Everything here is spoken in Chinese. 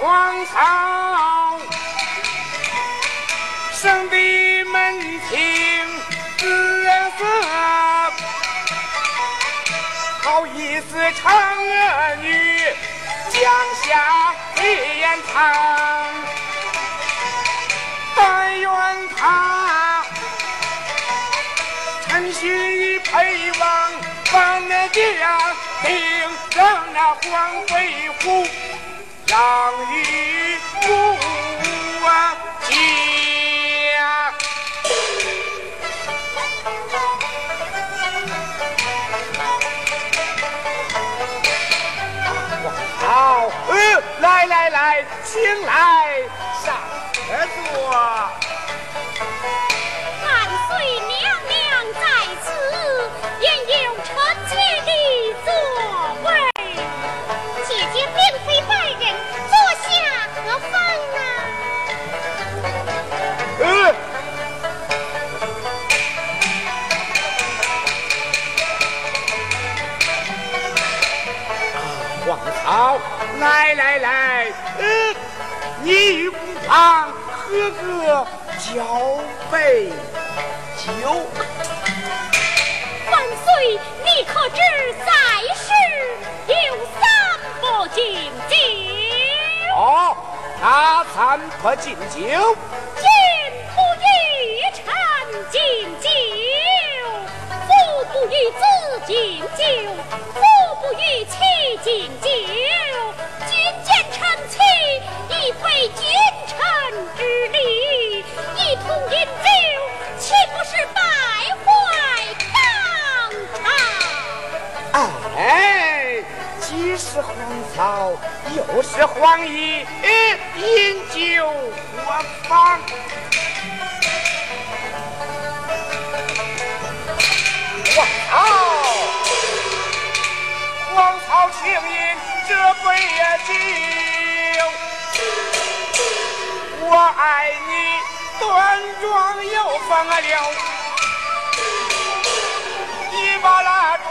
王朝，生的门庭紫色，好意思长儿女降下黑眼汤，但愿他趁虚陪王放那家，定让那黄飞虎。让与母家，好，呃，来来来，请来上座。好，来来来，呃，你与公堂喝个交杯酒。万岁，你可知在世有三不敬酒？哦，哪三不敬酒？哎，既是黄草，又是黄衣，饮酒何妨？黄草，黄草，请饮这杯酒。我爱你，端庄又风流。一把蜡。